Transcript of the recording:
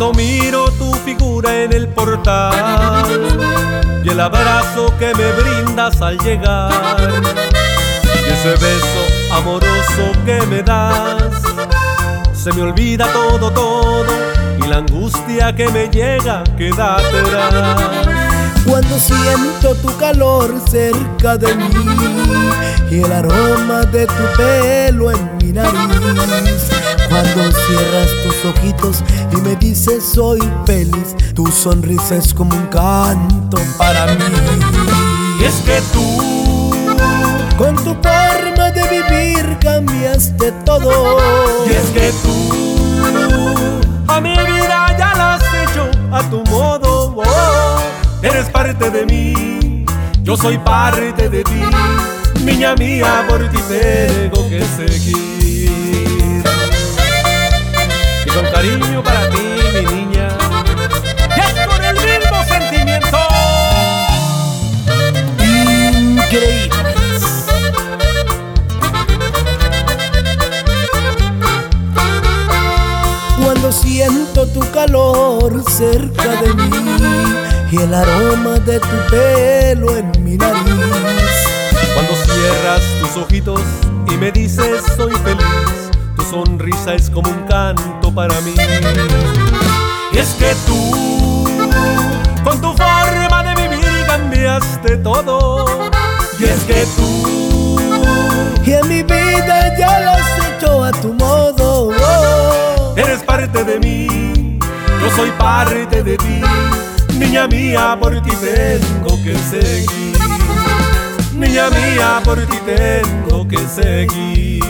Cuando miro tu figura en el portal y el abrazo que me brindas al llegar y ese beso amoroso que me das, se me olvida todo, todo y la angustia que me llega queda atrás. Cuando siento tu calor cerca de mí y el aroma de tu pelo en mi nariz. Me dices soy feliz, tu sonrisa es como un canto para mí. Y es que tú, con tu forma de vivir cambiaste todo. Y es que tú, a mi vida ya la has hecho a tu modo. Oh, eres parte de mí, yo soy parte de ti. Niña mía, por ti tengo cariño para ti, mi niña. Y es con el mismo sentimiento. Increíbles. Cuando siento tu calor cerca de mí y el aroma de tu pelo en mi nariz. Cuando cierras tus ojitos y me dices soy feliz, sonrisa es como un canto para mí. Y es que tú, con tu forma de vivir cambiaste todo. Y es que tú, y en mi vida ya lo has hecho a tu modo. Oh. eres parte de mí, yo soy parte de ti. Niña mía, por ti tengo que seguir. Niña mía, por ti tengo que seguir.